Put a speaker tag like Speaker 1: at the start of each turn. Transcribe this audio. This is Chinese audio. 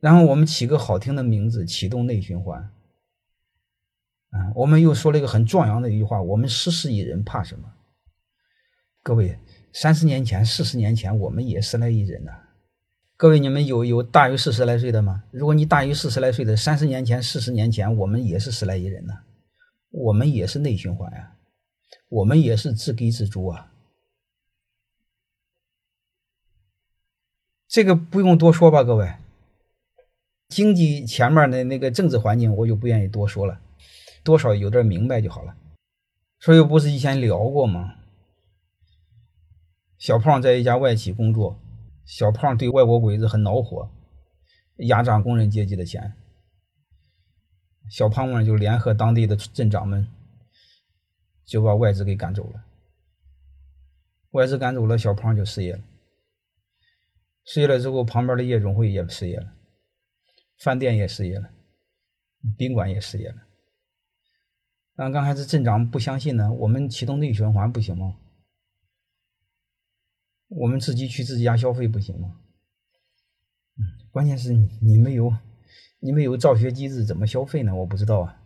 Speaker 1: 然后我们起个好听的名字，启动内循环。啊，我们又说了一个很壮阳的一句话：我们十四亿人怕什么？各位，三十年前、四十年前，我们也十来亿人呢。各位，你们有有大于四十来岁的吗？如果你大于四十来岁的，三十年前、四十年前，我们也是十来亿人呢。我们也是内循环呀，我们也是自给自足啊。这个不用多说吧，各位。经济前面的那个政治环境，我就不愿意多说了，多少有点明白就好了。所以不是以前聊过吗？小胖在一家外企工作，小胖对外国鬼子很恼火，压榨工人阶级的钱。小胖们就联合当地的镇长们，就把外资给赶走了。外资赶走了，小胖就失业了。失业了之后，旁边的夜总会也失业了。饭店也失业了，宾馆也失业了。那刚开始镇长不相信呢，我们启动内循环不行吗？我们自己去自己家消费不行吗？嗯，关键是你没有，你没有造血机制，怎么消费呢？我不知道啊。